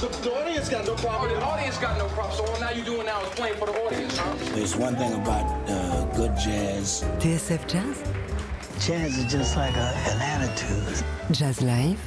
The, the audience got no problem. the audience got no problem. So all now you're doing now is playing for the audience, huh? There's one thing about uh, good jazz. TSF Jazz, Jazz is just like a, an attitude. Jazz Live,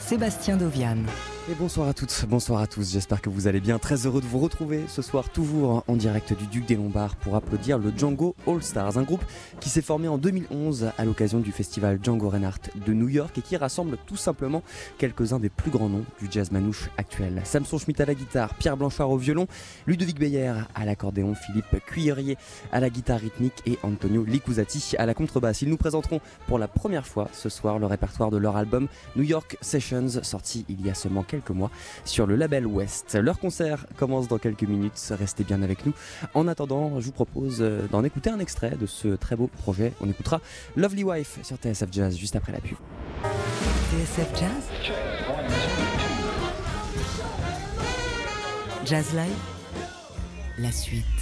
Sébastien Dovian. Et bonsoir à toutes, bonsoir à tous, j'espère que vous allez bien. Très heureux de vous retrouver ce soir, toujours en direct du Duc des Lombards pour applaudir le Django All Stars, un groupe qui s'est formé en 2011 à l'occasion du festival Django Reinhardt de New York et qui rassemble tout simplement quelques-uns des plus grands noms du jazz manouche actuel. Samson Schmitt à la guitare, Pierre Blanchard au violon, Ludovic Beyer à l'accordéon, Philippe Cuillerier à la guitare rythmique et Antonio Licuzati à la contrebasse. Ils nous présenteront pour la première fois ce soir le répertoire de leur album New York Sessions, sorti il y a seulement quelques mois sur le label West. Leur concert commence dans quelques minutes, restez bien avec nous. En attendant, je vous propose euh, d'en écouter un extrait de ce très beau projet. On écoutera Lovely Wife sur TSF Jazz juste après la pub. TSF Jazz, Jazz Live, la suite.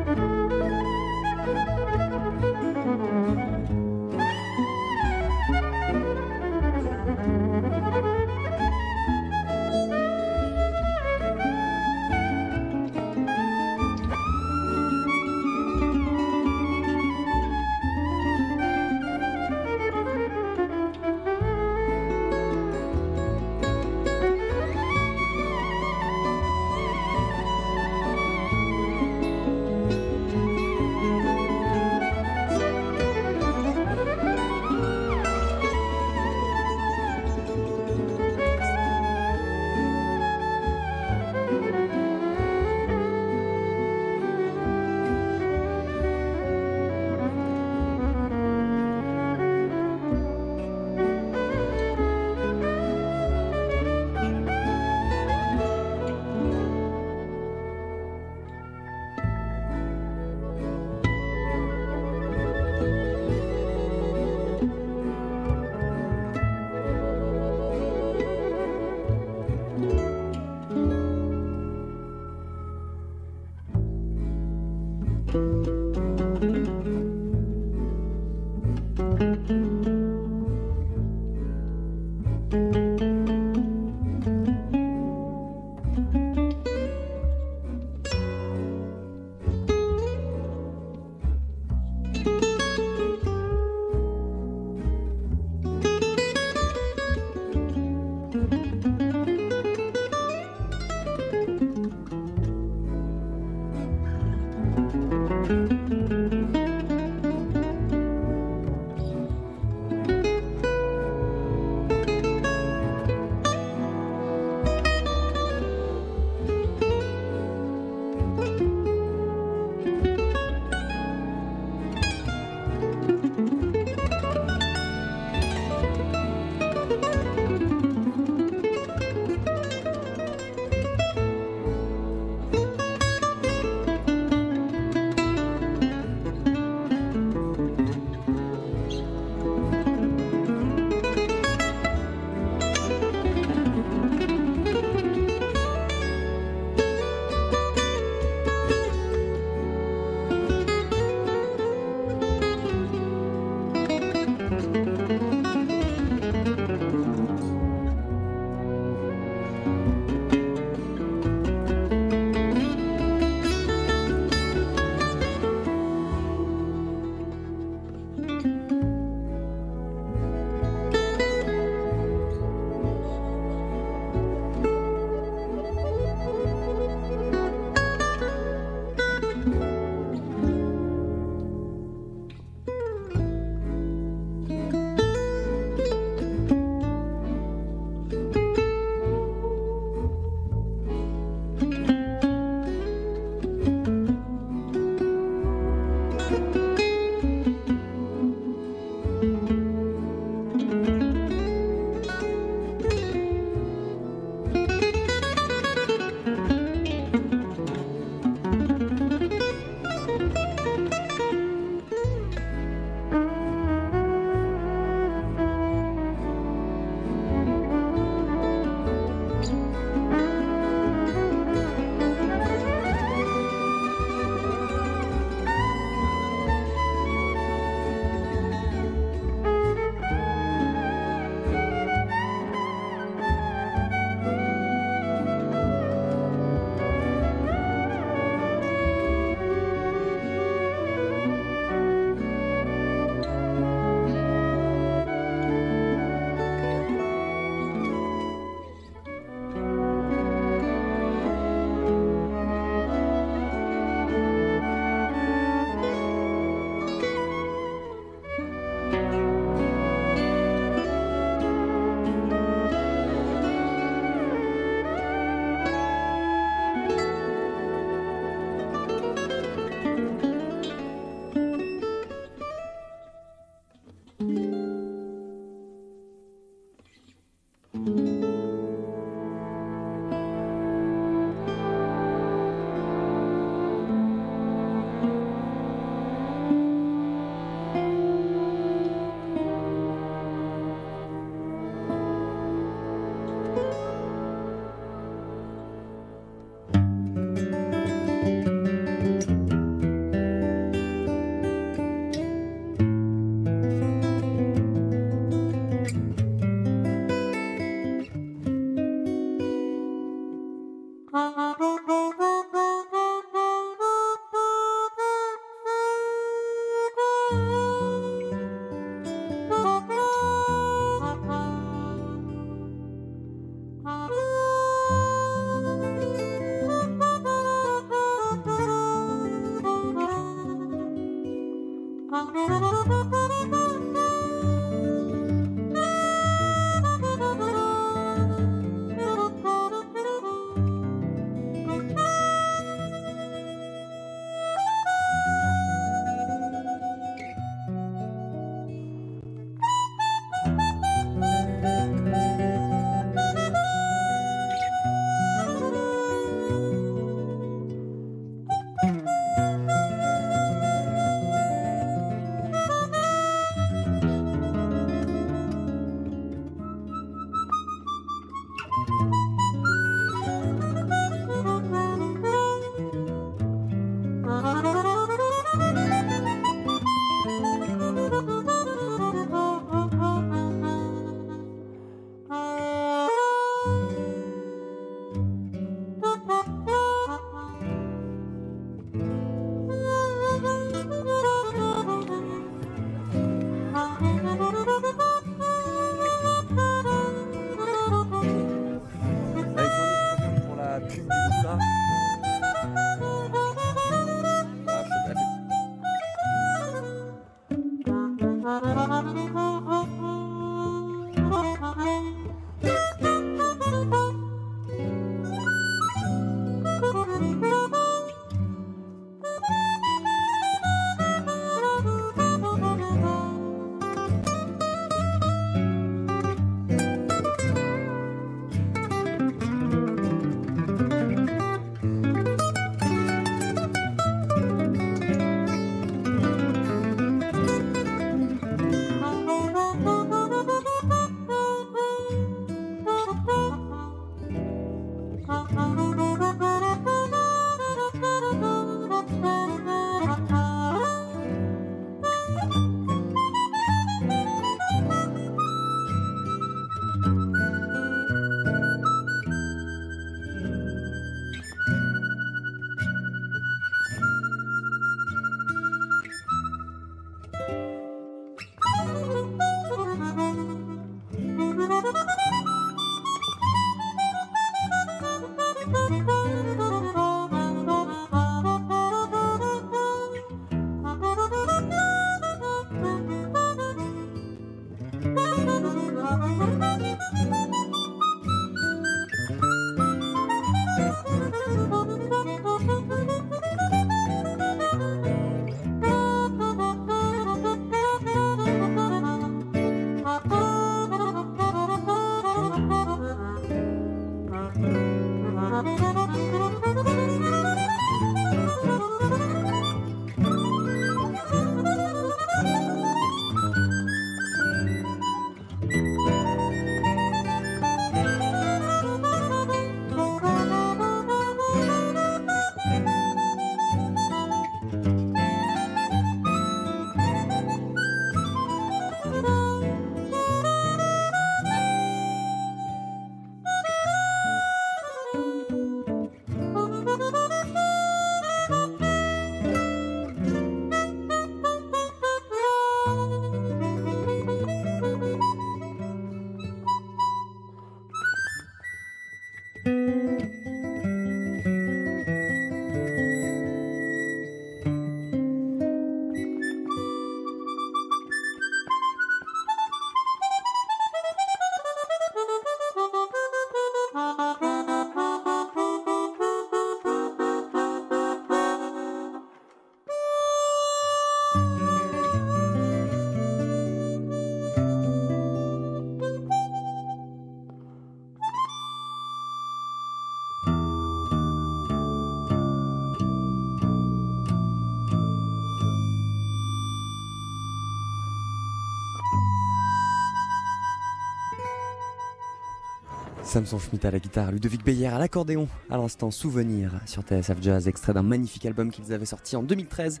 Samson Schmitt à la guitare, Ludovic Beyer à l'accordéon, à l'instant Souvenir sur TSF Jazz, extrait d'un magnifique album qu'ils avaient sorti en 2013,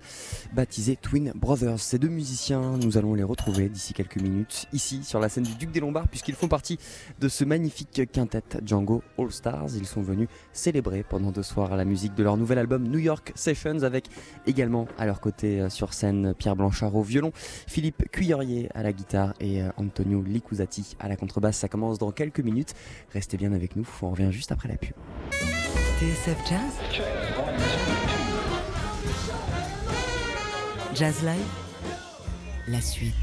baptisé Twin Brothers. Ces deux musiciens, nous allons les retrouver d'ici quelques minutes, ici sur la scène du Duc des Lombards, puisqu'ils font partie de ce magnifique quintet Django All Stars. Ils sont venus célébrer pendant deux soirs la musique de leur nouvel album New York Sessions, avec également à leur côté euh, sur scène Pierre Blanchard au violon, Philippe Cuillerier à la guitare et euh, Antonio Licuzati à la contrebasse. Ça commence dans quelques minutes. Bien avec nous, on revient juste après la pub. TSF Jazz Jazz Live La suite.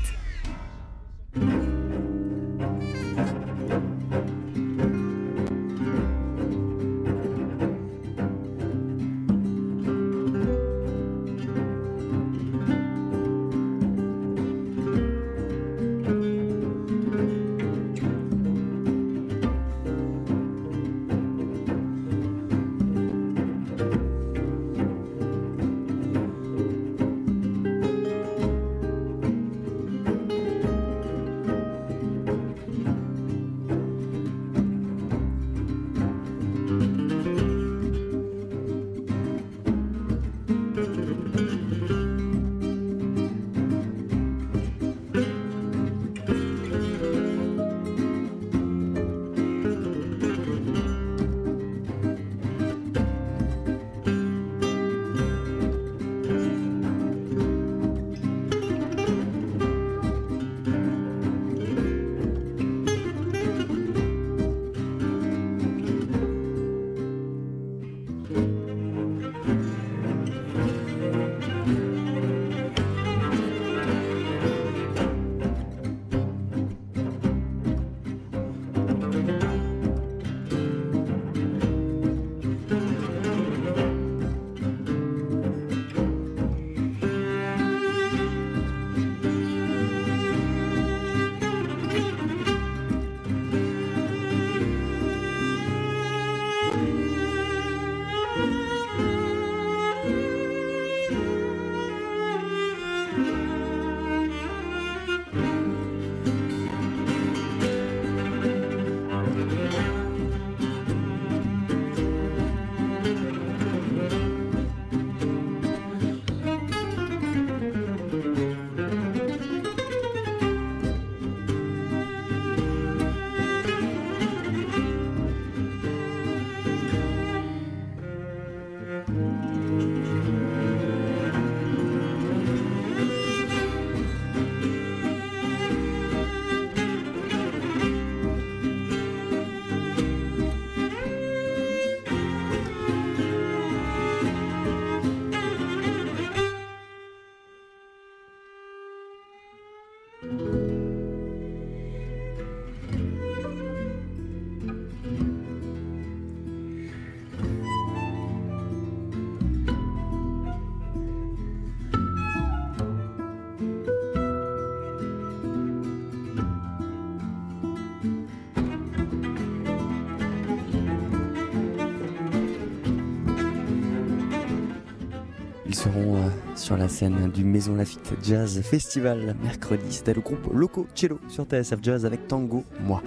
Euh, sur la scène du Maison Lafitte Jazz Festival mercredi. C'était le groupe Loco Cello sur TSF Jazz avec Tango Moi.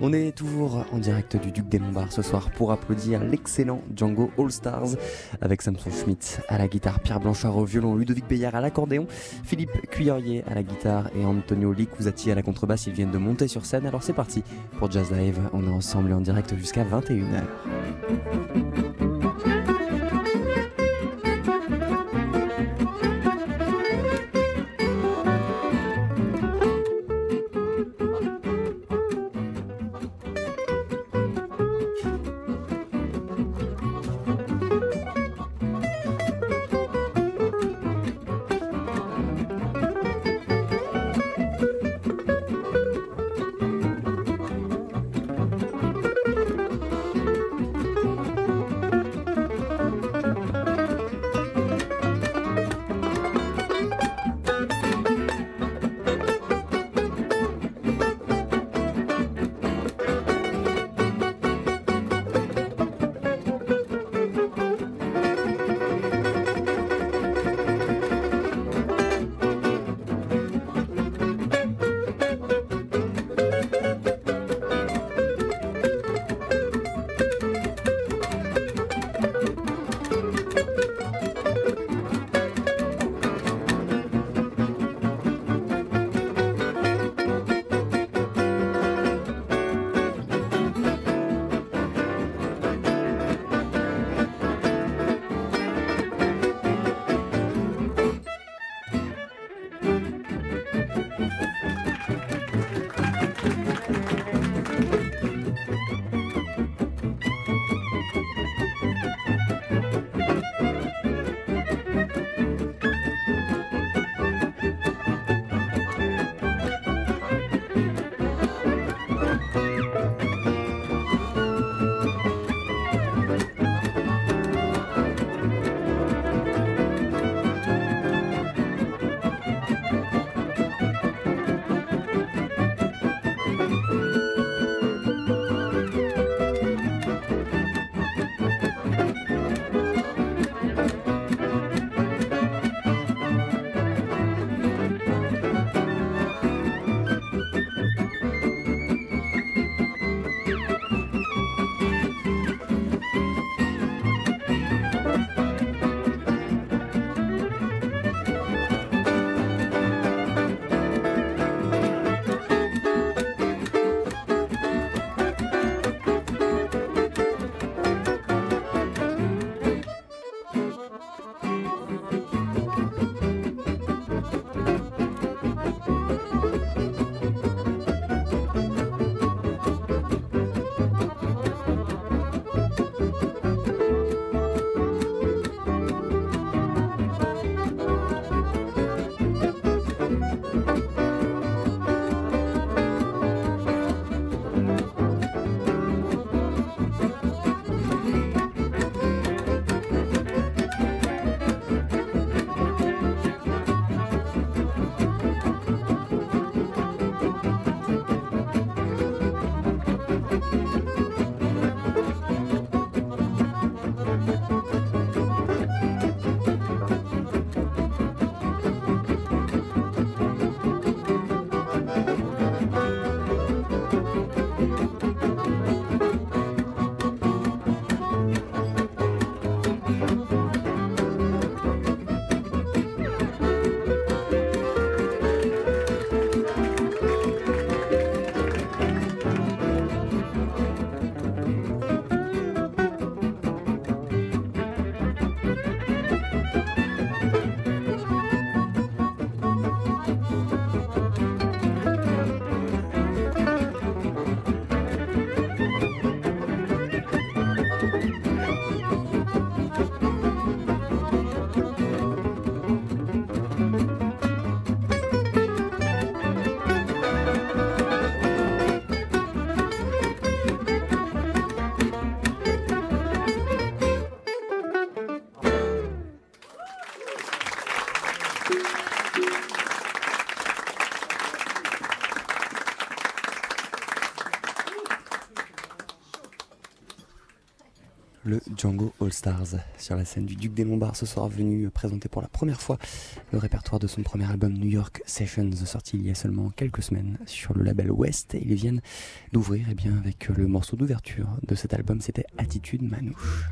On est toujours en direct du Duc des Lombards ce soir pour applaudir l'excellent Django All Stars avec Samson Schmidt à la guitare, Pierre Blanchard au violon, Ludovic Beyer à l'accordéon, Philippe Cuillerier à la guitare et Antonio Licuzati à la contrebasse. Ils viennent de monter sur scène. Alors c'est parti pour Jazz Live. On est ensemble en direct jusqu'à 21h. Django All Stars sur la scène du Duc des Lombards ce soir venu présenter pour la première fois le répertoire de son premier album New York Sessions sorti il y a seulement quelques semaines sur le label West et ils viennent d'ouvrir eh bien avec le morceau d'ouverture de cet album c'était Attitude Manouche.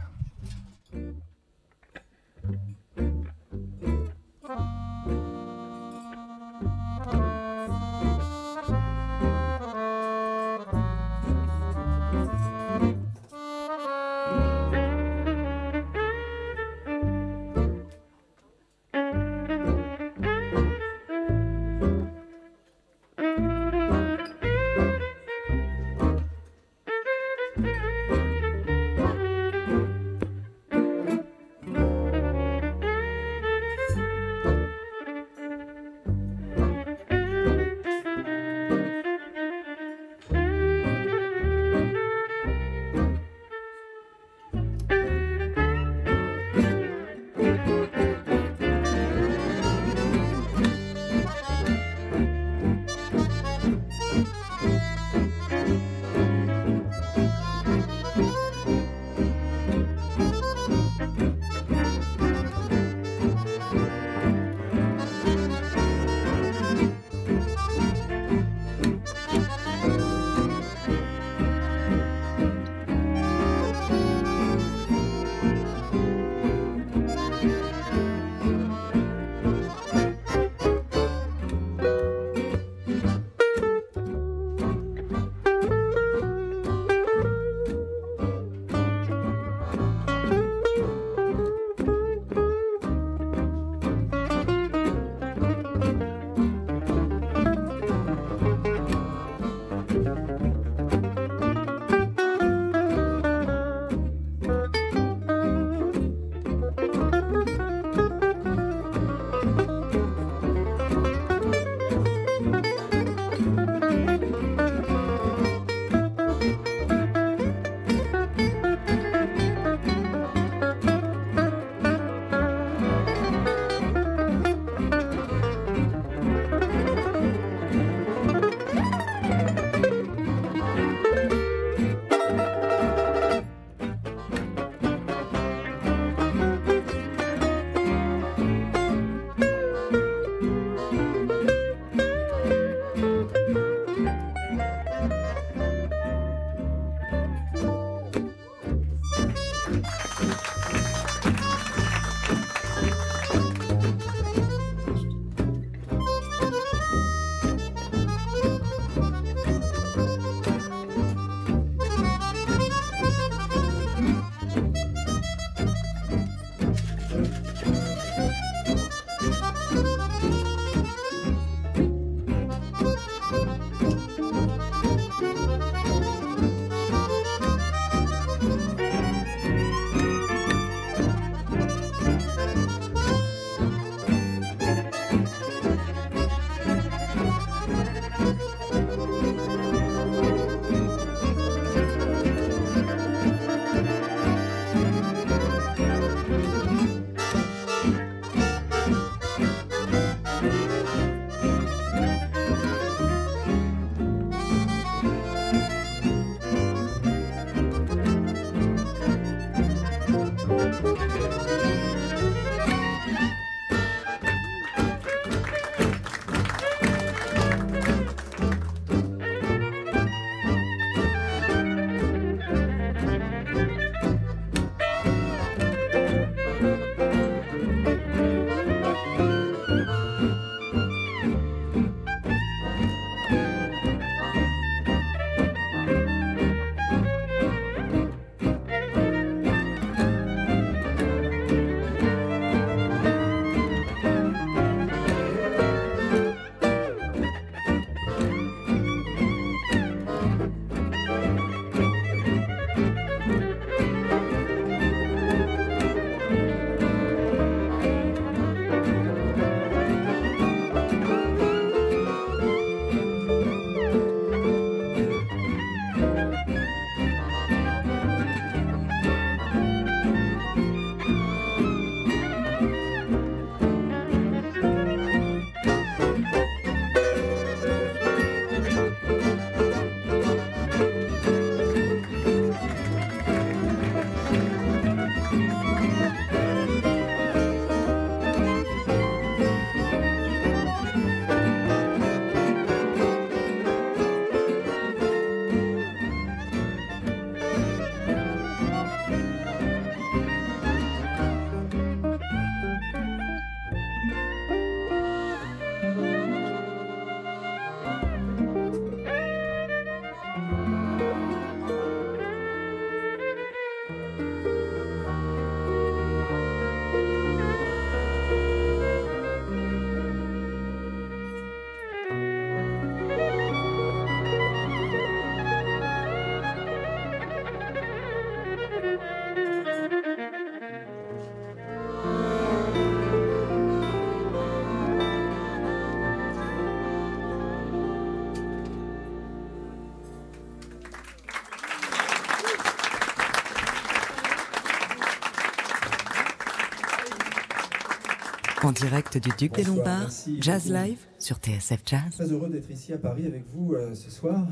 En direct du Duc des Bonsoir, Lombards, merci Jazz beaucoup. Live sur TSF Jazz. Très heureux d'être ici à Paris avec vous euh, ce soir,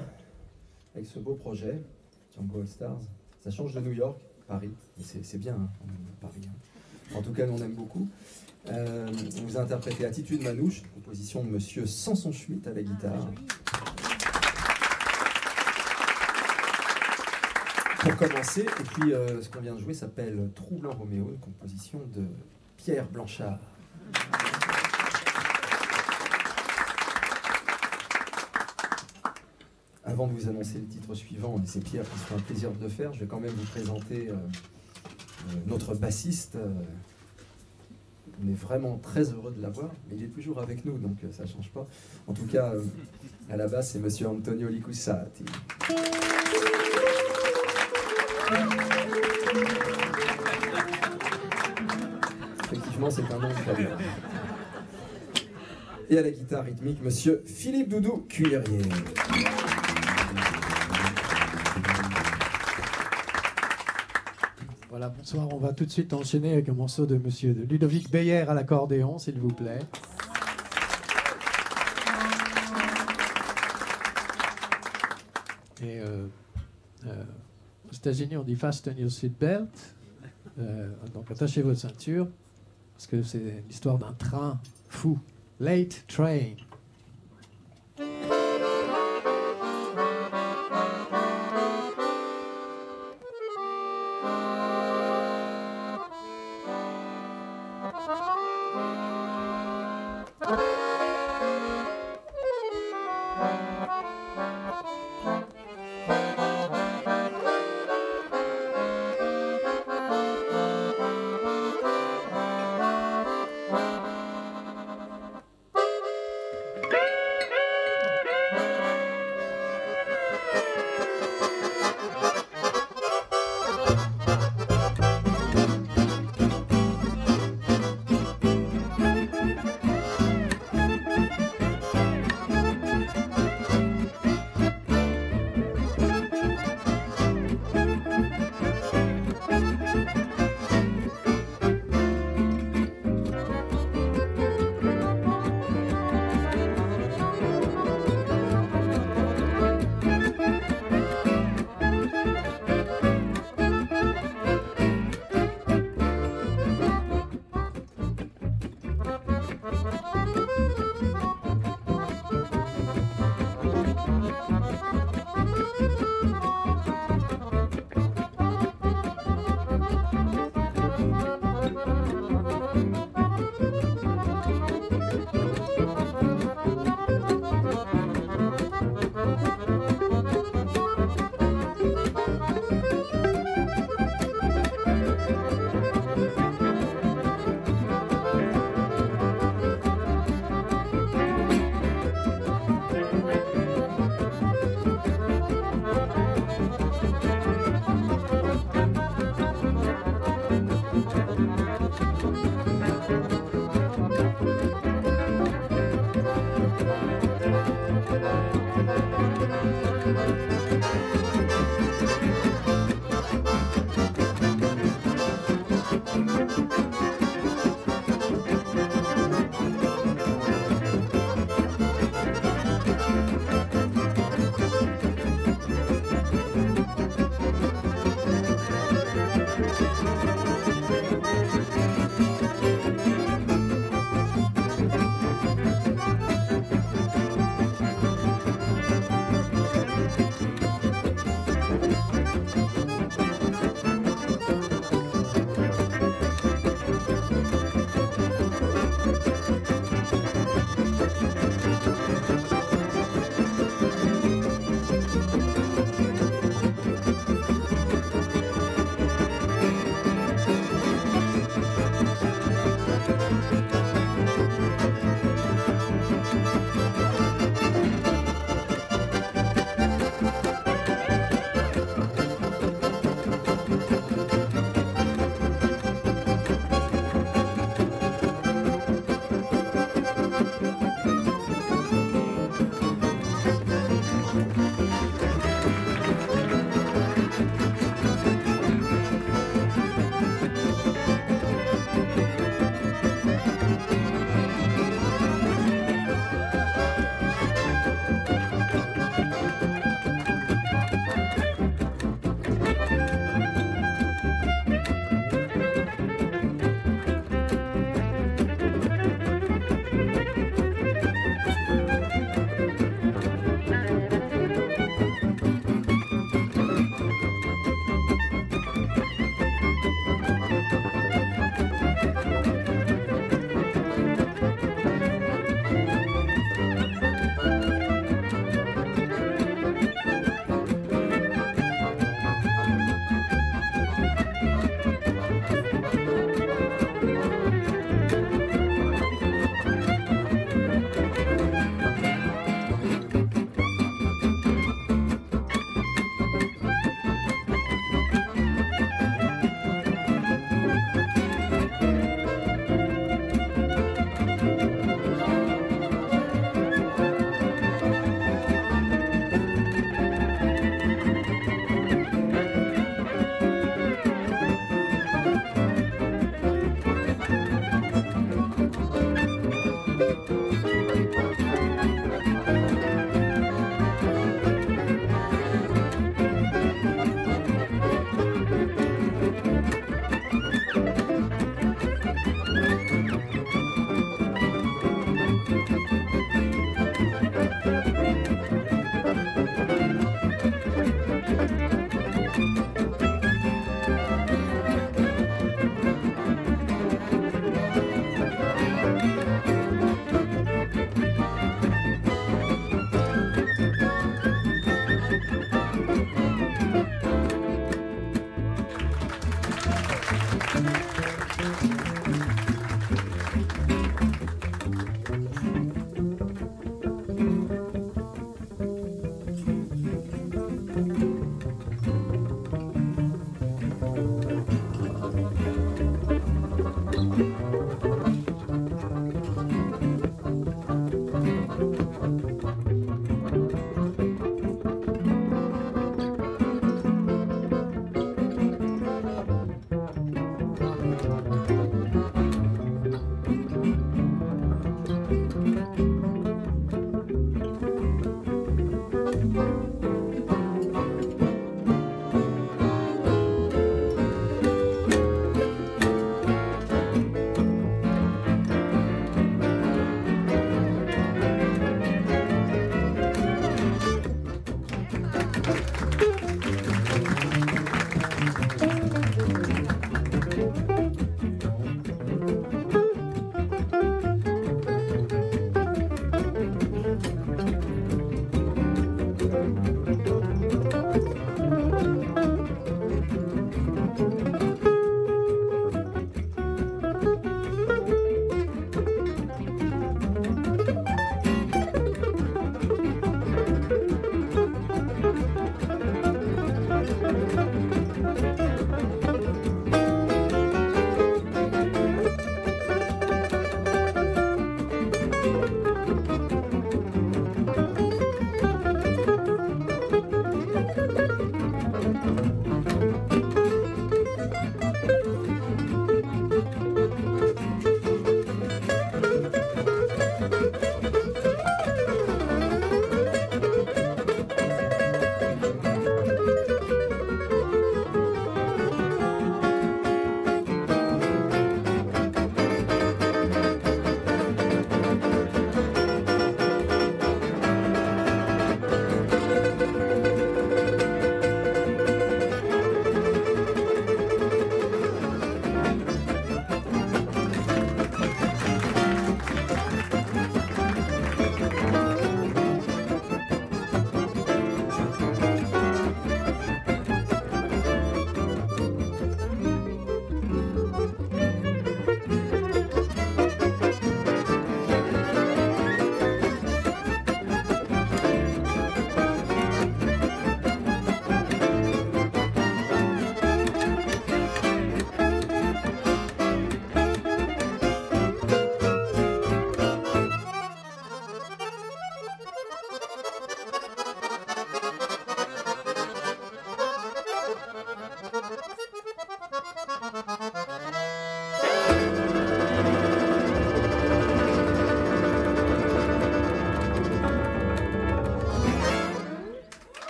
avec ce beau projet, Django All Stars. Ça change de New York, Paris, c'est bien, hein, Paris. hein. En tout cas, nous, on aime beaucoup. Euh, on vous a interprété Attitude Manouche, composition de Monsieur Samson Schmitt à la guitare. Pour commencer, et puis euh, ce qu'on vient de jouer s'appelle Troublant Roméo, une composition de Pierre Blanchard. Avant de vous annoncer le titre suivant, et c'est Pierre qui se fait un plaisir de le faire, je vais quand même vous présenter euh, euh, notre bassiste. euh, on est vraiment très heureux de l'avoir, mais il est toujours avec nous, donc ça ne change pas. En tout cas, à la base, c'est Monsieur Antonio Licussati. C'est un nom. Et à la guitare rythmique, Monsieur Philippe Doudou Cuillerier. Voilà, bonsoir. On va tout de suite enchaîner avec un morceau de Monsieur Ludovic Beyer à l'accordéon, s'il vous plaît. Et euh, euh, aux États-Unis, on dit fasten your seatbelt. Euh, donc attachez votre ceinture, parce que c'est l'histoire d'un train fou. Late train.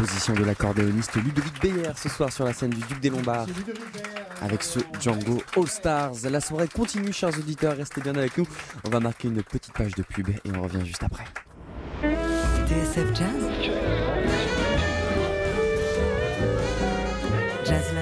Composition de l'accordéoniste Ludovic Beyer ce soir sur la scène du Duc des Lombards avec ce Django All Stars. La soirée continue, chers auditeurs, restez bien avec nous. On va marquer une petite page de pub et on revient juste après. Jazz Jazz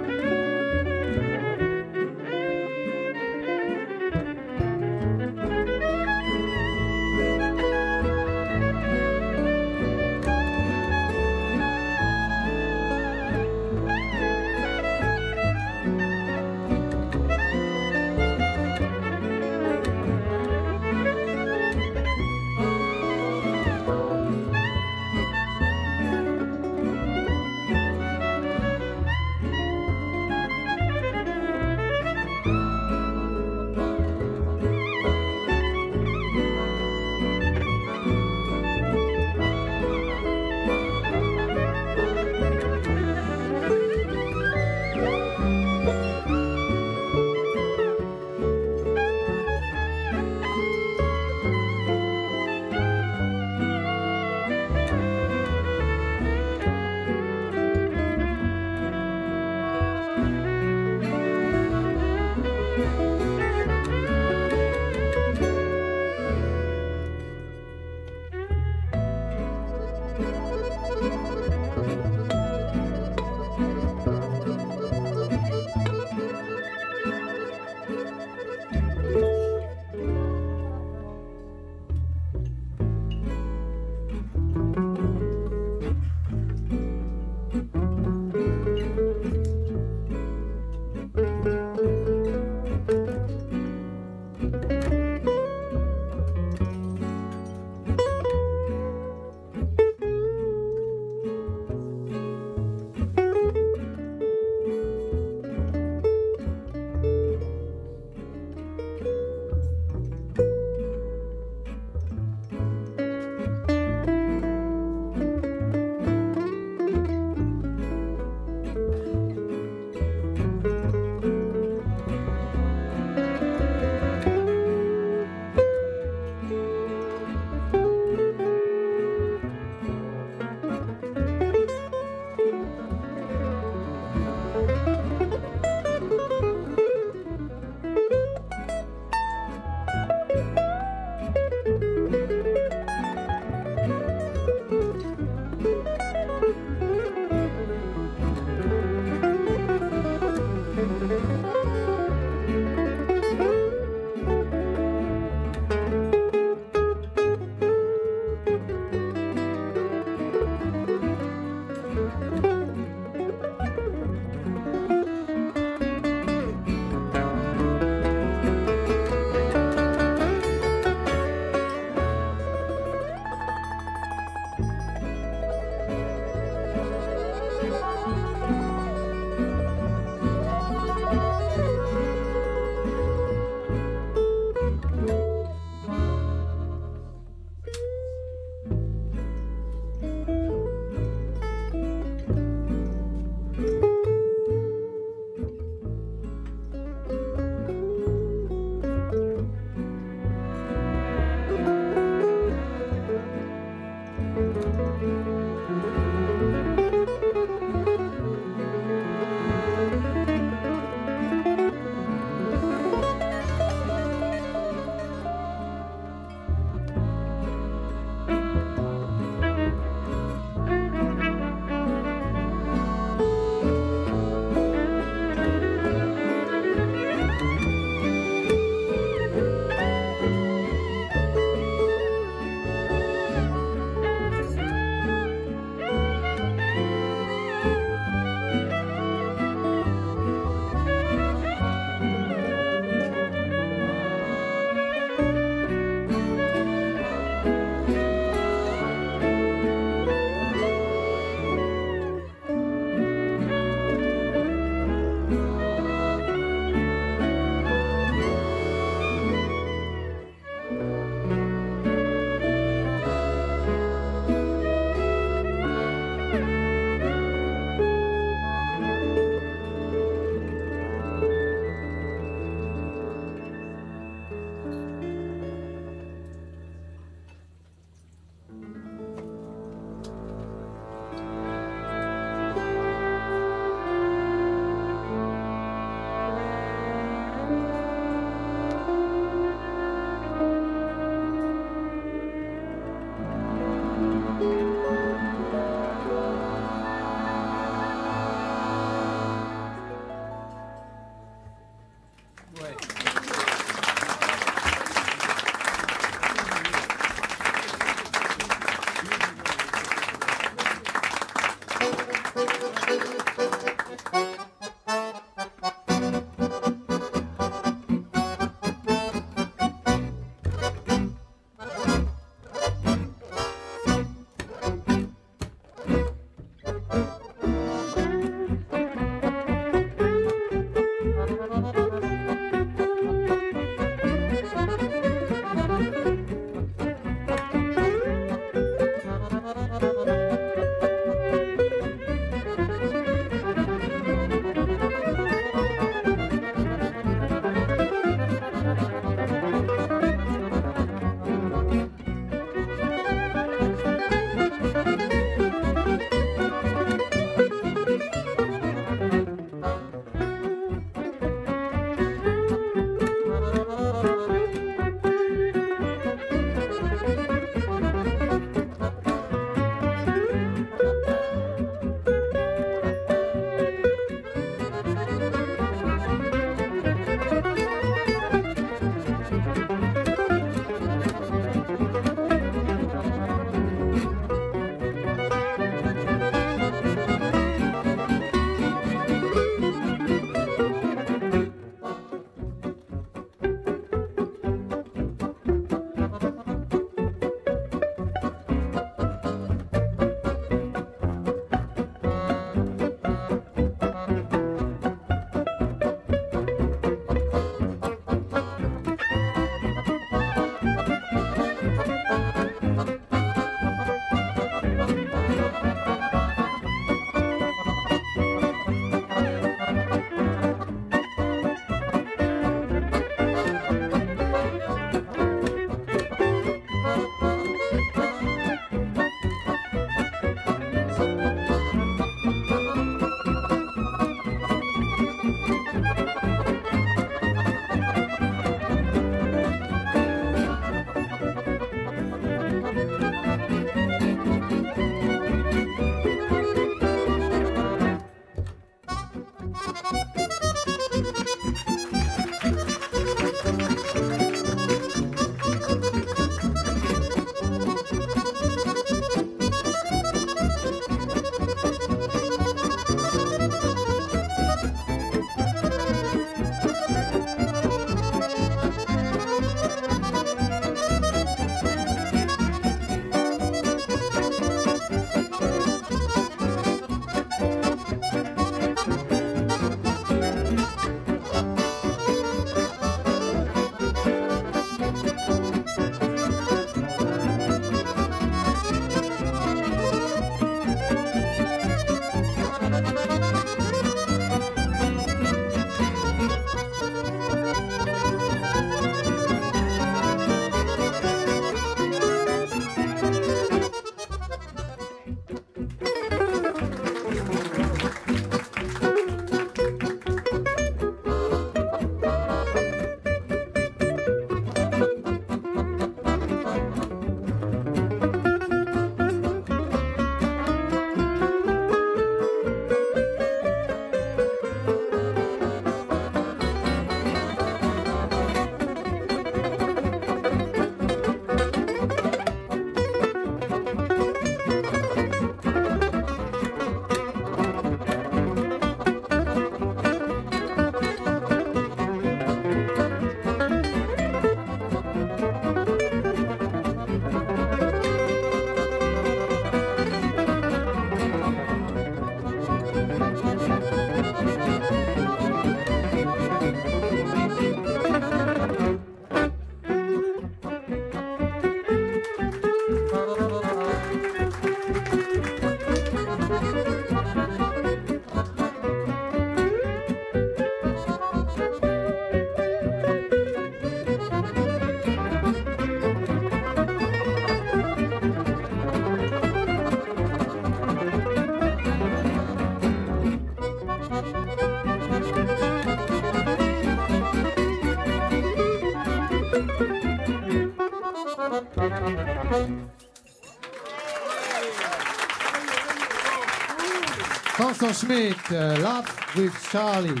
Schmidt, euh, Laugh with Charlie.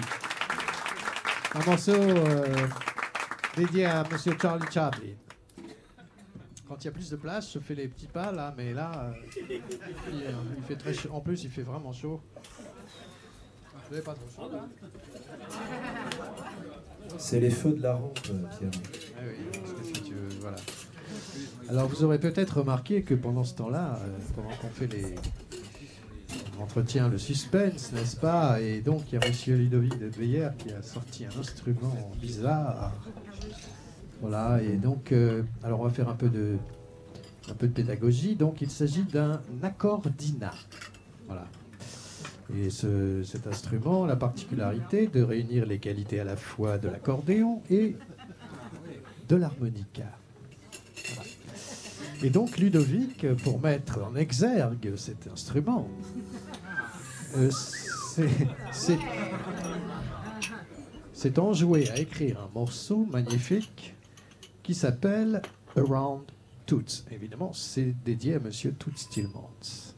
Un morceau euh, dédié à Monsieur Charlie Chaplin. Quand il y a plus de place, je fais les petits pas là, mais là, euh, il, euh, il fait très chaud. En plus, il fait vraiment chaud. Vous pas trop chaud là C'est les feux de la rampe, Pierre. Ah oui, parce que si tu veux, voilà. Alors vous aurez peut-être remarqué que pendant ce temps-là, pendant qu'on fait les entretient le suspense, n'est-ce pas? Et donc il y a Monsieur Ludovic de Beyer qui a sorti un instrument bizarre. Voilà, et donc euh, alors on va faire un peu de un peu de pédagogie. Donc il s'agit d'un accordina. Voilà. Et ce- cet instrument a la particularité de réunir les qualités à la fois de l'accordéon et de l'harmonica. Et donc Ludovic, pour mettre en exergue cet instrument, euh, s'est- s'est enjoué à écrire un morceau magnifique qui s'appelle Around Toots. Évidemment, c'est dédié à Monsieur Toots Tillmans.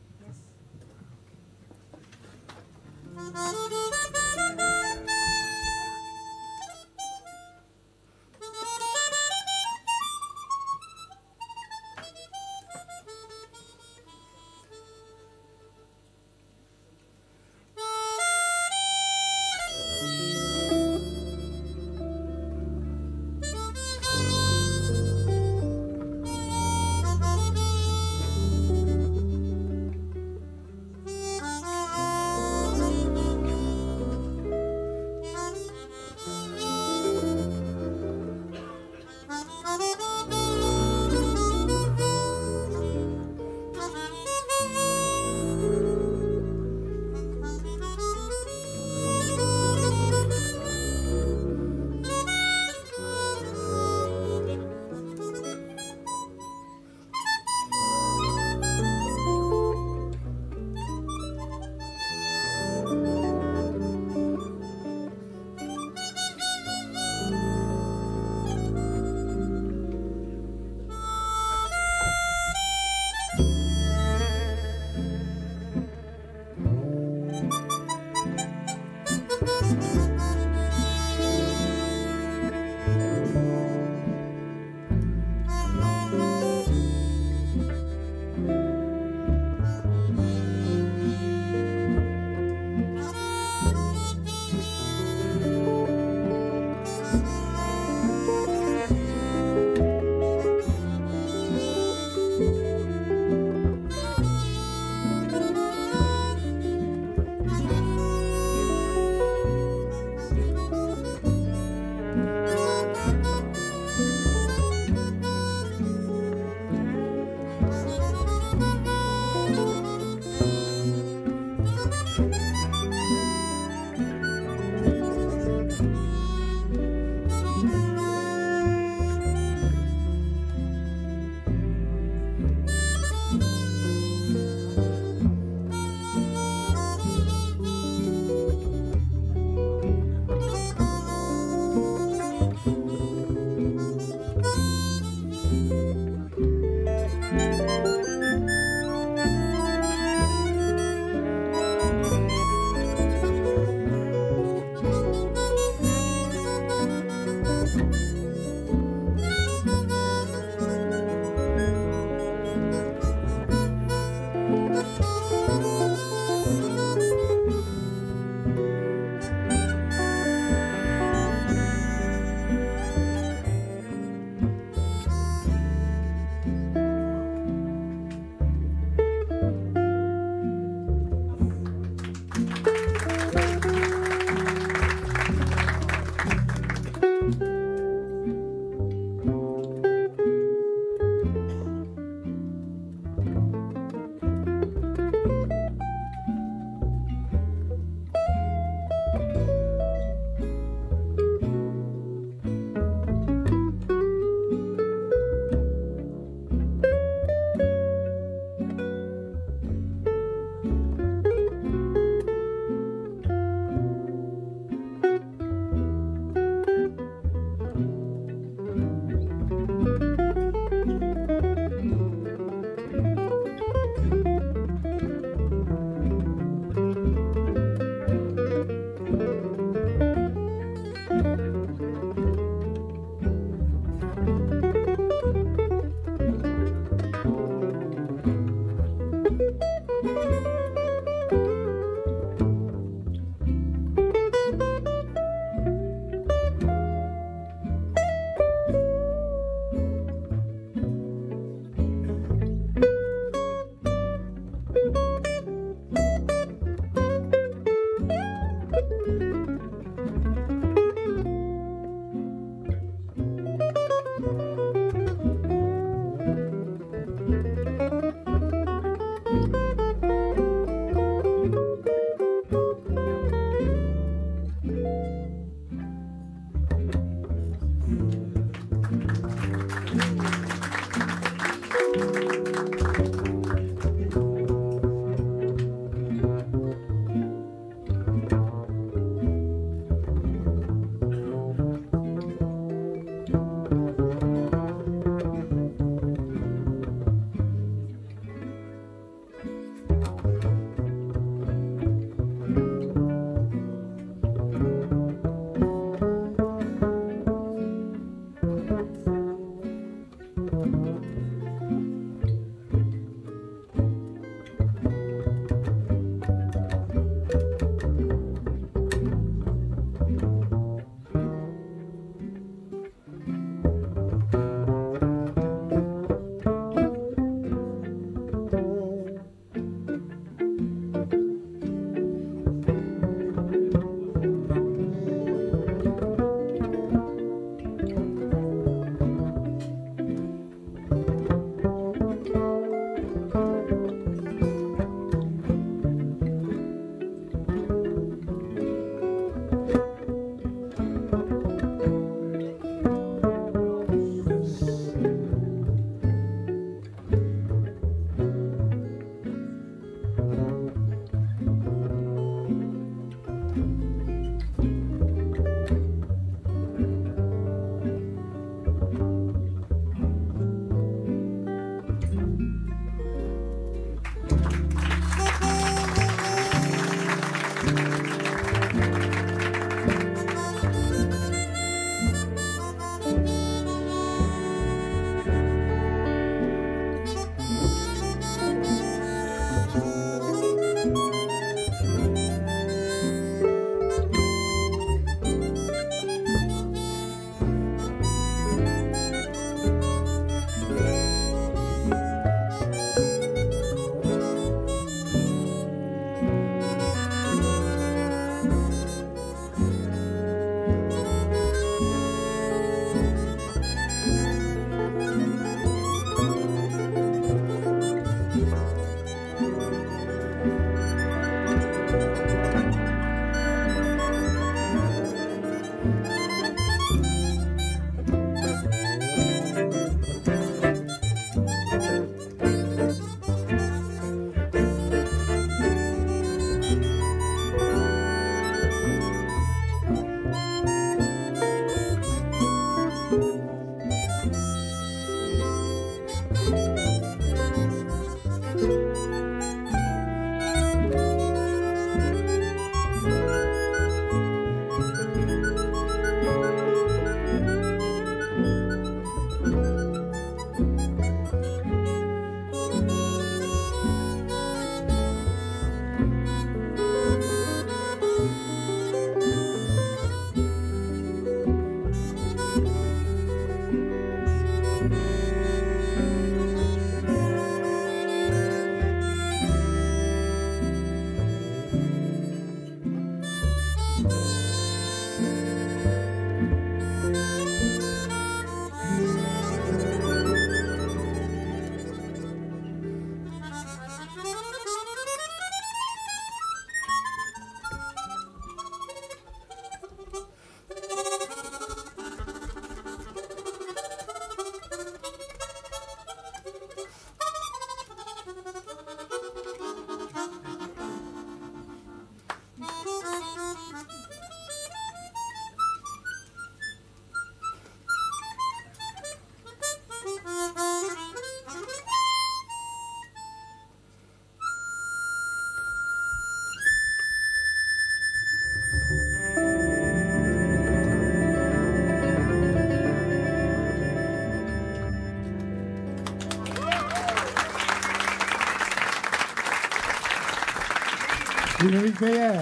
Ludovic Meyer.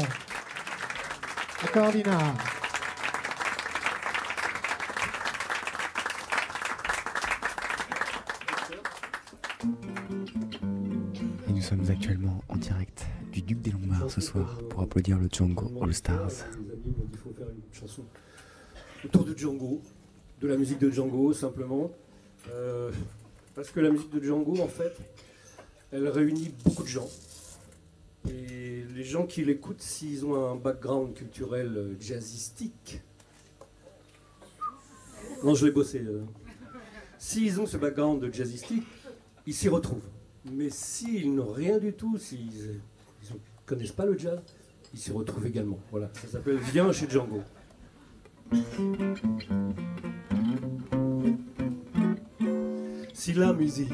Accordina. Et nous sommes actuellement en direct du Duc des Lombards ce soir pour applaudir le Django All Stars. Qu'il faut faire une chanson autour de Django, de la musique de Django simplement. Euh, parce que la musique de Django, en fait, elle réunit beaucoup de gens. Les gens qui l'écoutent, s'ils ont un background culturel euh, jazzistique, non, je l'ai bossé. euh. S'ils ont ce background de jazzistique, ils s'y retrouvent. Mais s'ils n'ont rien du tout, s'ils ne connaissent pas le jazz, ils s'y retrouvent également. Voilà, ça s'appelle Viens chez Django. Si la musique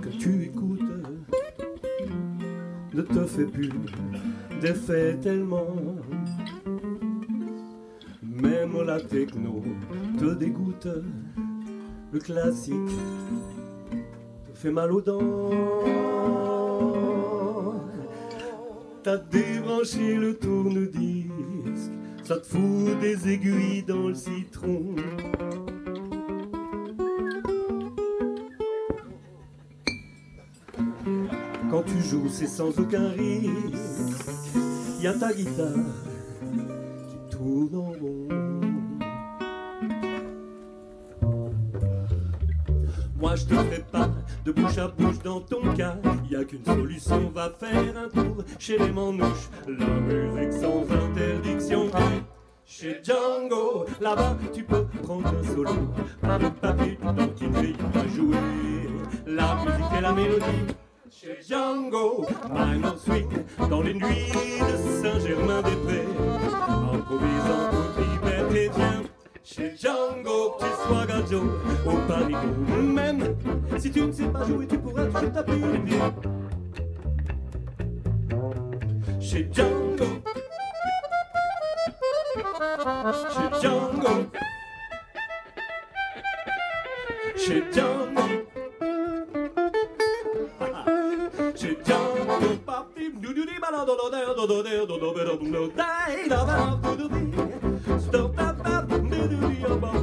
que tu écoutes ne te fait plus d'effet tellement, même la techno te dégoûte, le classique te fait mal aux dents. T'as débranché le tourne-disque, ça te fout des aiguilles dans le citron. C'est sans aucun risque. Y a ta guitare qui tourne en rond. Moi, je te fais pas de bouche à bouche dans ton cas. Y a qu'une solution, va faire un tour chez les manouches. La musique sans interdiction. Chez Django, là-bas, tu peux prendre un solo. Pas de papier d'identité à jouer. La musique et la mélodie. Chez Django, Minor Swing, dans les nuits de Saint-Germain-des-Prés, improvisant toute liberté, tiens. Chez Django, tu sois gajo au parigo, même si tu ne sais pas jouer, tu pourras toujours taper les pieds. Chez Django, chez Django, chez Django. Stop, stop, stop,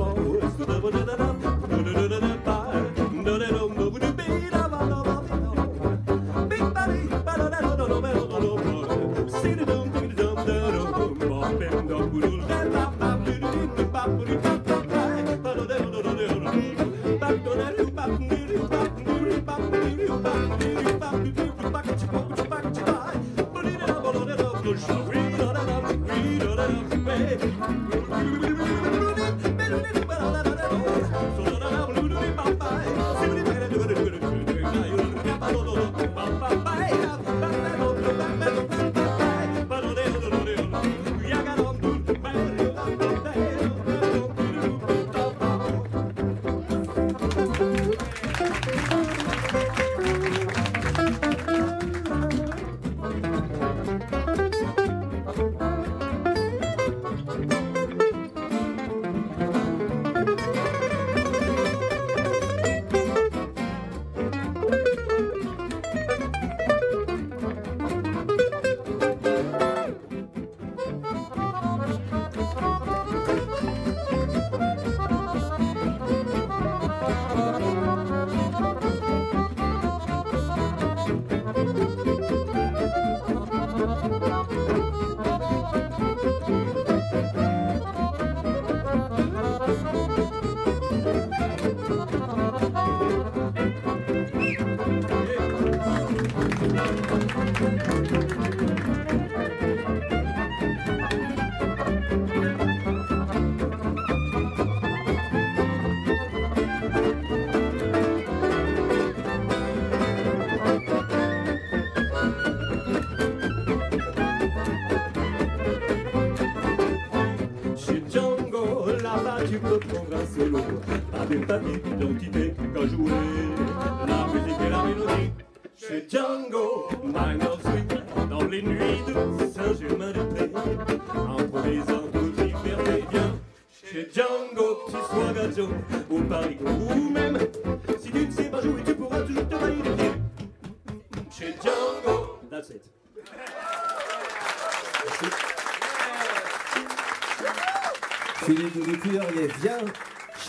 solo, avec papy d'identité.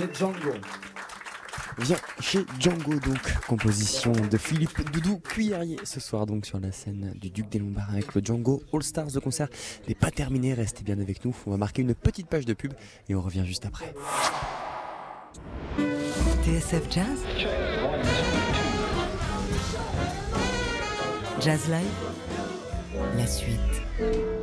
Chez Django. Viens chez Django donc, composition de Philippe Doudou Cuillerier ce soir donc sur la scène du Duc des Lombards avec le Django All Stars. Le concert n'est pas terminé, restez bien avec nous. On va marquer une petite page de pub et on revient juste après. TSF Jazz Jazz Live La suite.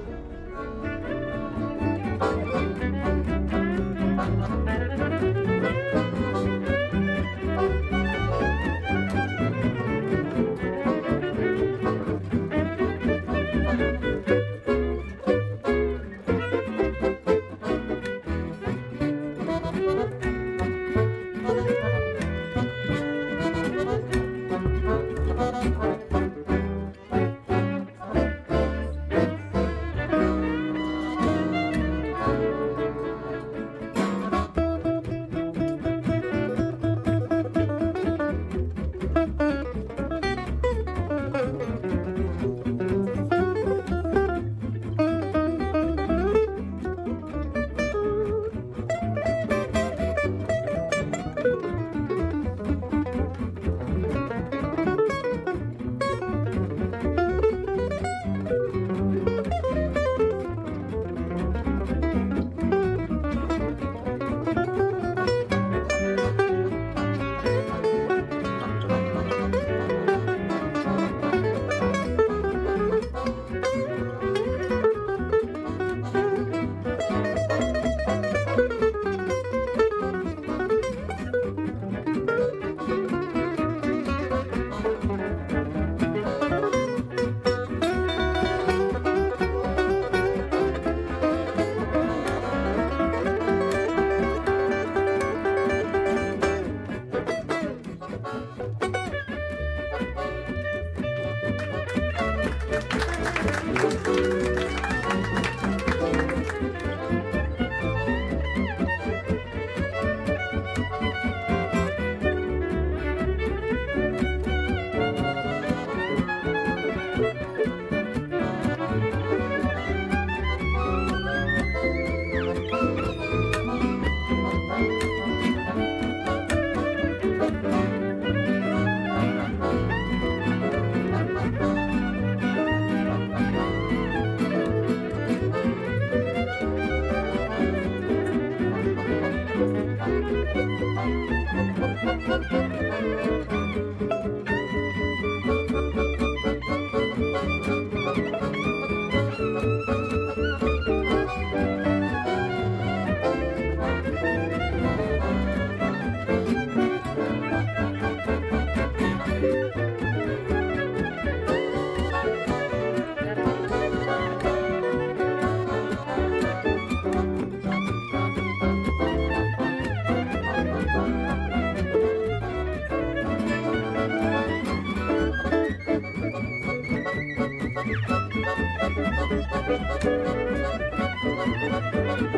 Thank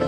you.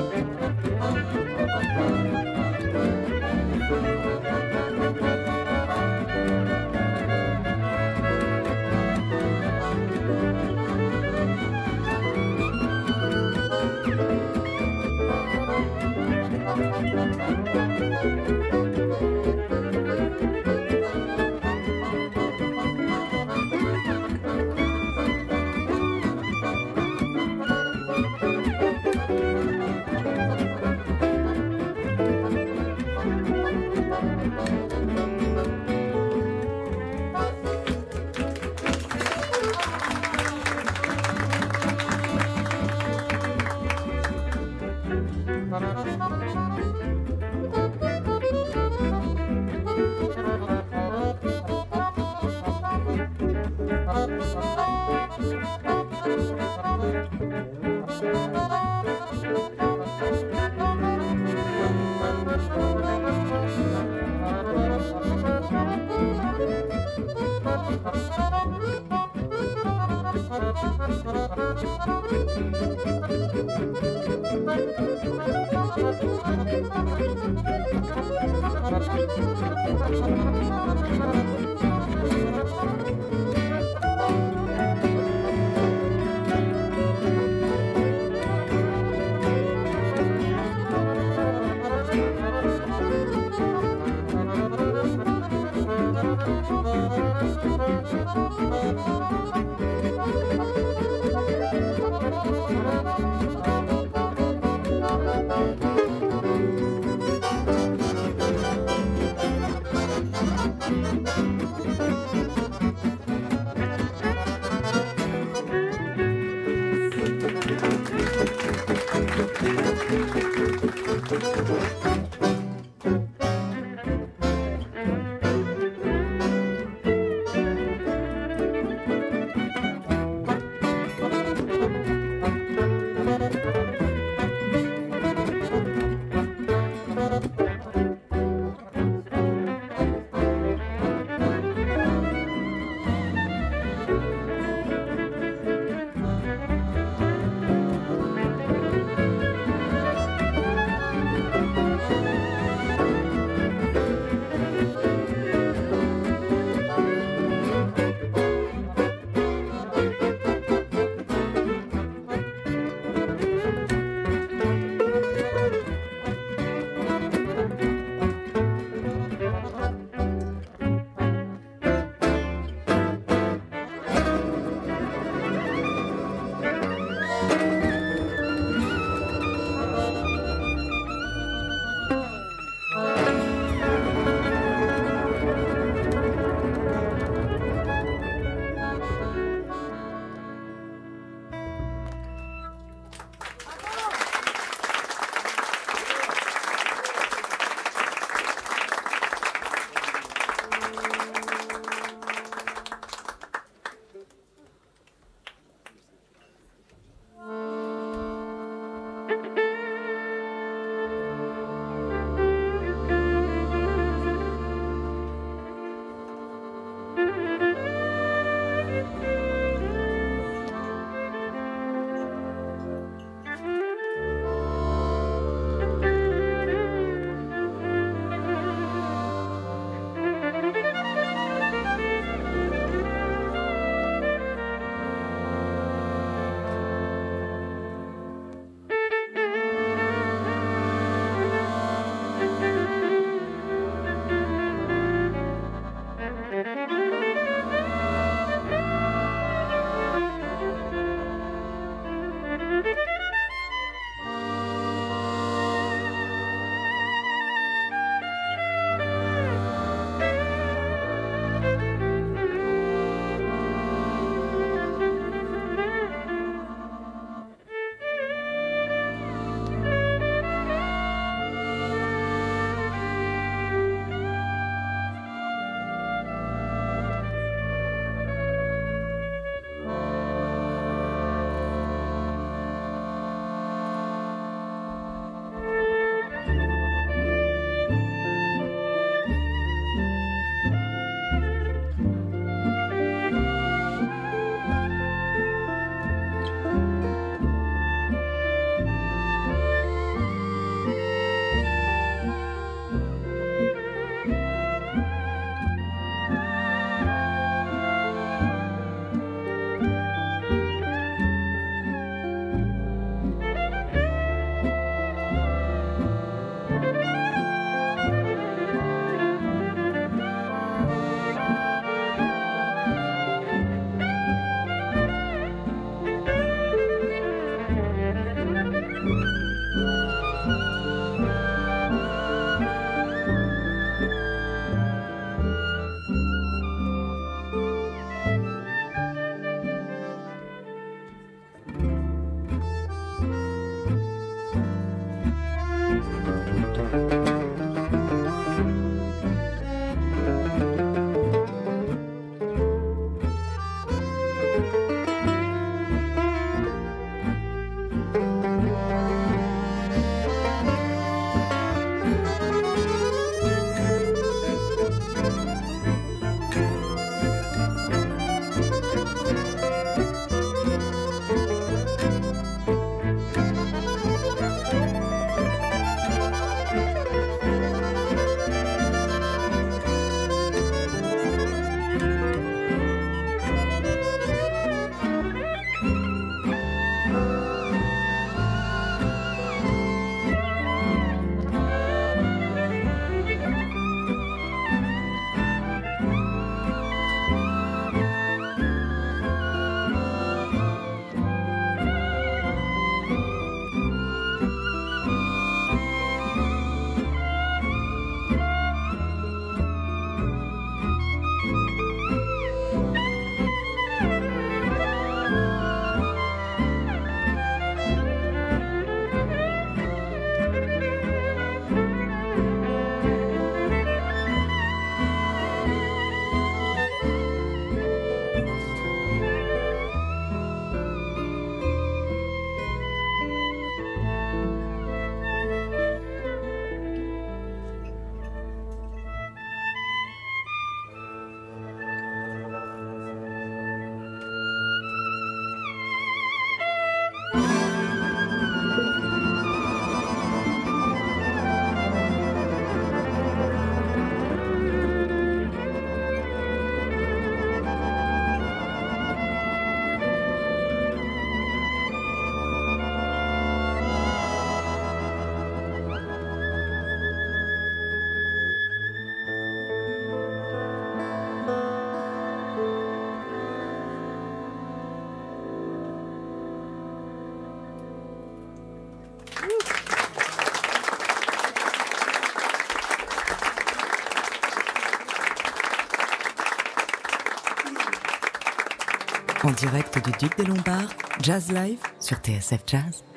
En direct du Duc des Lombards, Jazz Live sur TSF Jazz.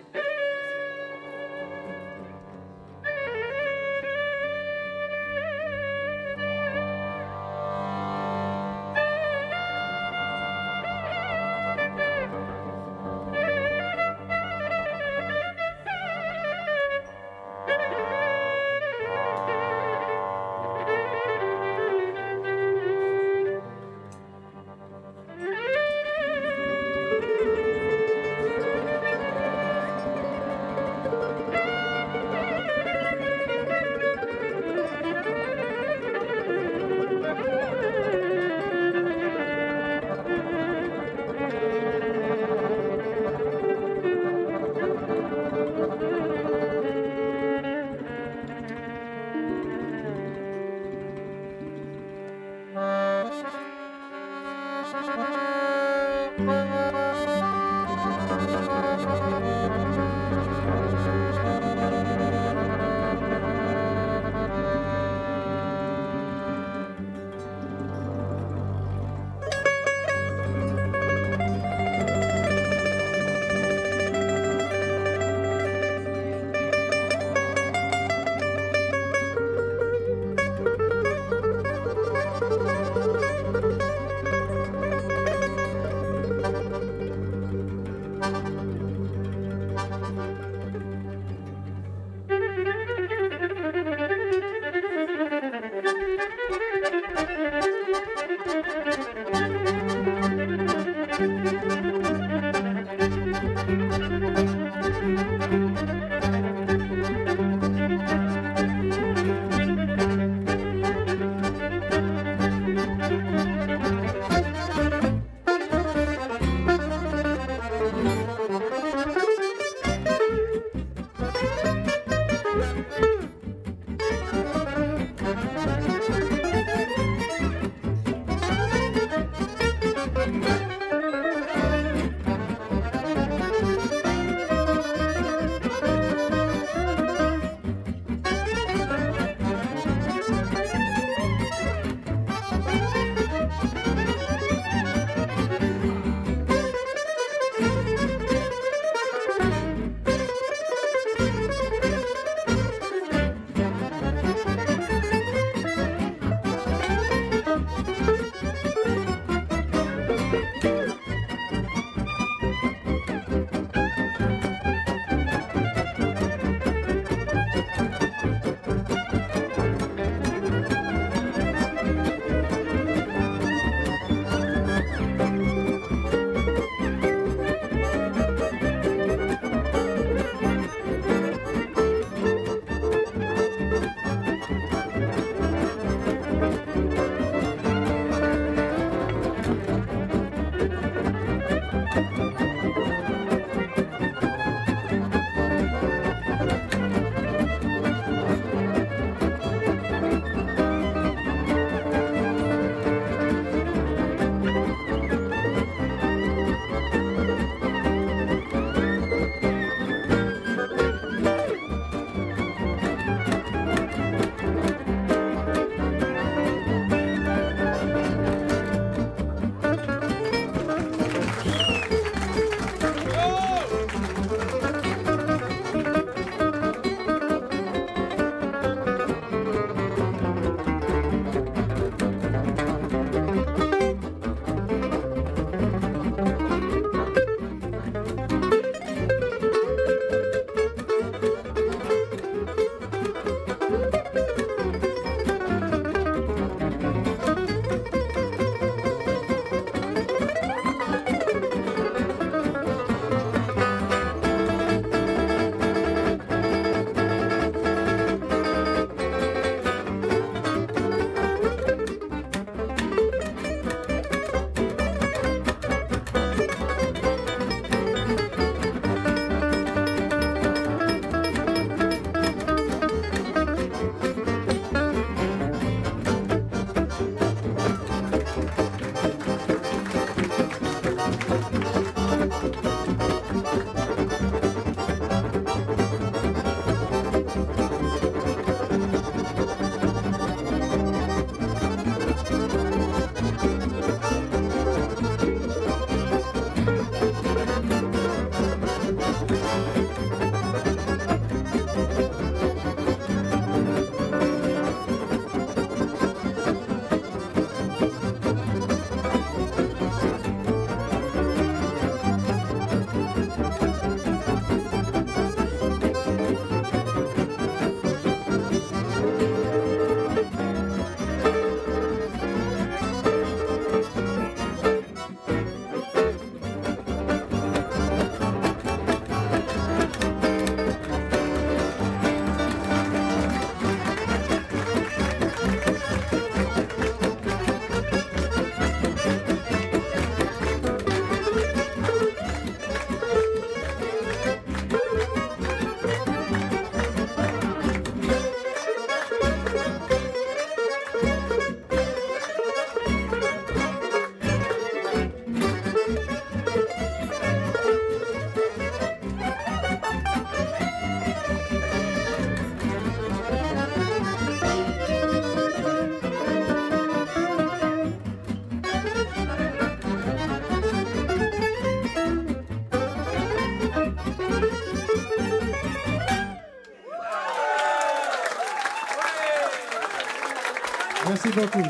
Beaucoup.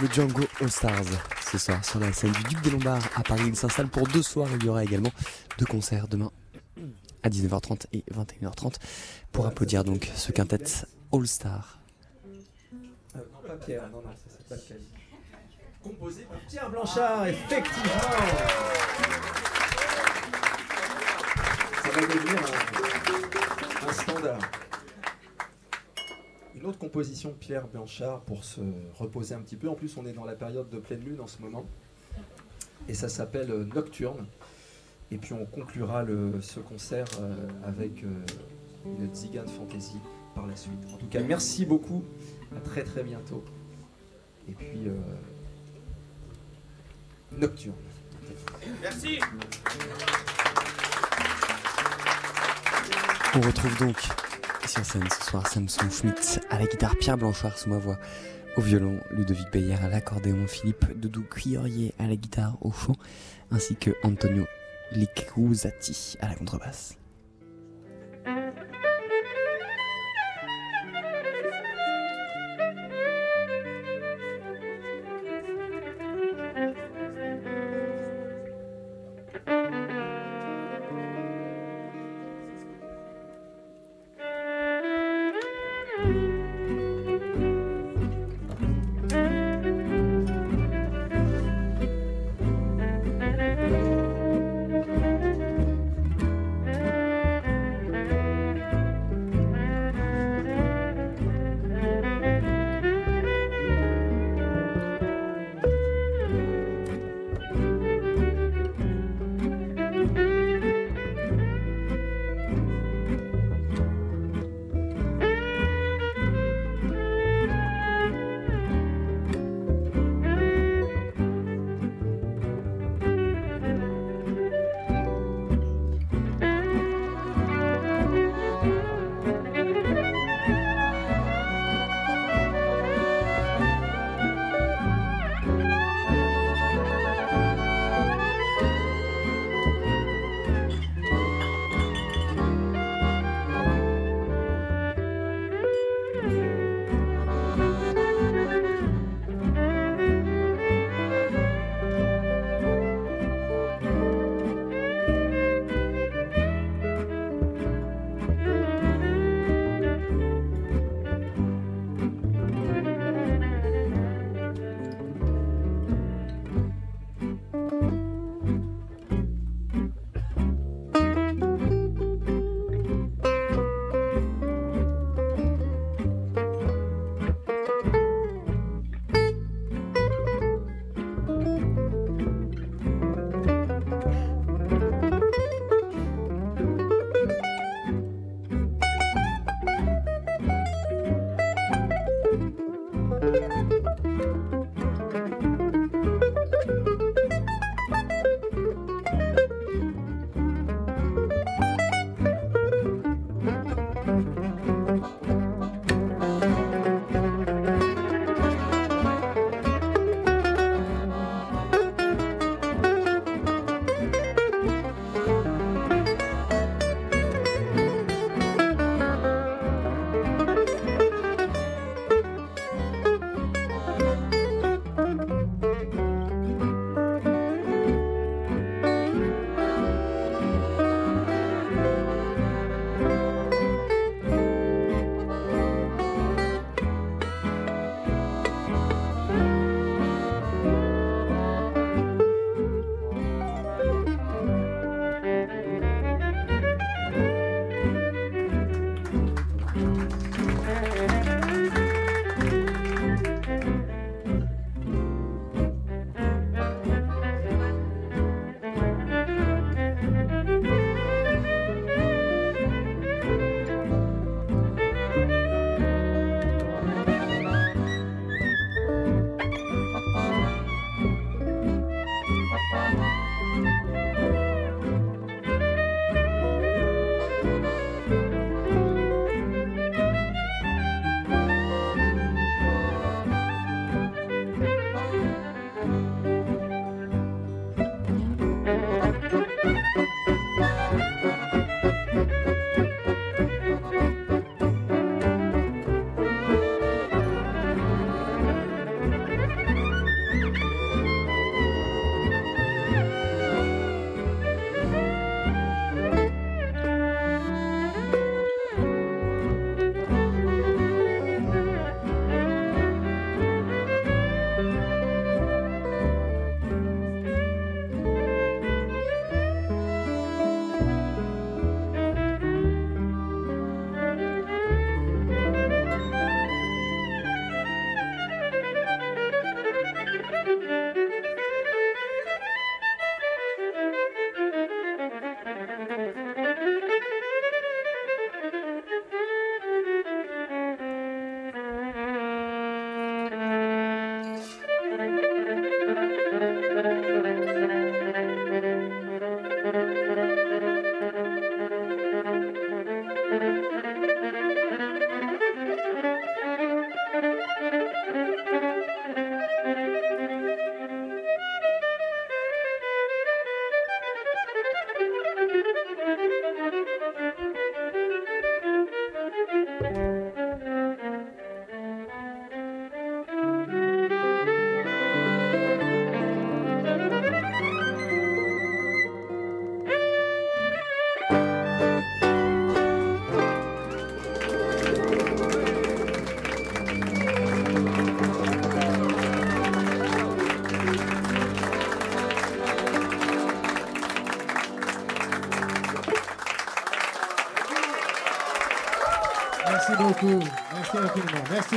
Le Django All Stars ce soir sur la scène du Duc des Lombards à Paris. Il s'installe pour deux soirs. Il y aura également deux concerts demain à 19h30 et 21h30 pour applaudir donc ce quintet All Star. Euh, non, pas Pierre, non, non, ça c'est pas le cas. Composé par Pierre Blanchard, effectivement va devenir un, standard. Une autre composition de Pierre Blanchard pour se reposer un petit peu. En plus, on est dans la période de pleine lune en ce moment. Et ça s'appelle euh, Nocturne. Et puis on conclura ce concert euh, avec euh, une Zigane Fantasy par la suite. En tout cas, merci beaucoup. À très très bientôt. Et puis, Nocturne. Merci. On retrouve donc sur scène ce soir Samson Schmitt à la guitare, Pierre Blanchard sous ma voix au violon, Ludovic Beyer à l'accordéon, Philippe Doudou Cuillerier à la guitare, au chant, ainsi que Antonio Licuzati à la contrebasse.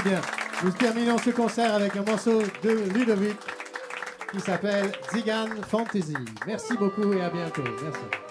Bien. Nous terminons ce concert avec un morceau de Ludovic qui s'appelle Zigan Fantasy. Merci beaucoup et à bientôt. Merci.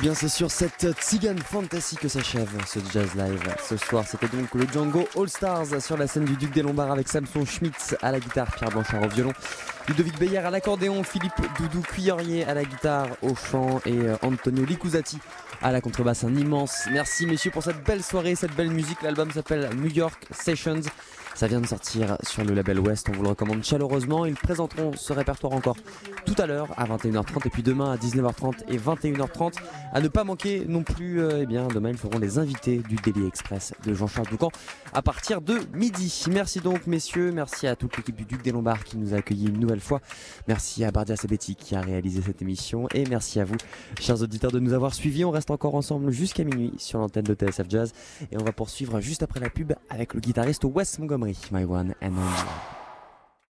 Bien, c'est sur cette Tzigane Fantasy que s'achève ce Jazz Live. Ce soir, c'était donc le Django All Stars sur la scène du Duc des Lombards avec Samson Schmitz à la guitare, Pierre Blanchard au violon, Ludovic Beyer à l'accordéon, Philippe Doudou Cuillerier à la guitare, au chant et euh, Antonio Licuzati à la contrebasse. Un immense merci, messieurs, pour cette belle soirée, cette belle musique. L'album s'appelle New York Sessions. Ça vient de sortir sur le label West, on vous le recommande chaleureusement. Ils présenteront ce répertoire encore tout à l'heure à 21h30 et puis demain à 19h30 et 21h30. À ne pas manquer non plus, euh, eh bien demain ils feront les invités du Daily Express de Jean-Charles Doucan à partir de midi. Merci donc messieurs, merci à toute l'équipe du Duc des Lombards qui nous a accueillis une nouvelle fois. Merci à Bardia Sebetti qui a réalisé cette émission et merci à vous, chers auditeurs, de nous avoir suivis. On reste encore ensemble jusqu'à minuit sur l'antenne de TSF Jazz et on va poursuivre juste après la pub avec le guitariste Wes Montgomery, My One and Only.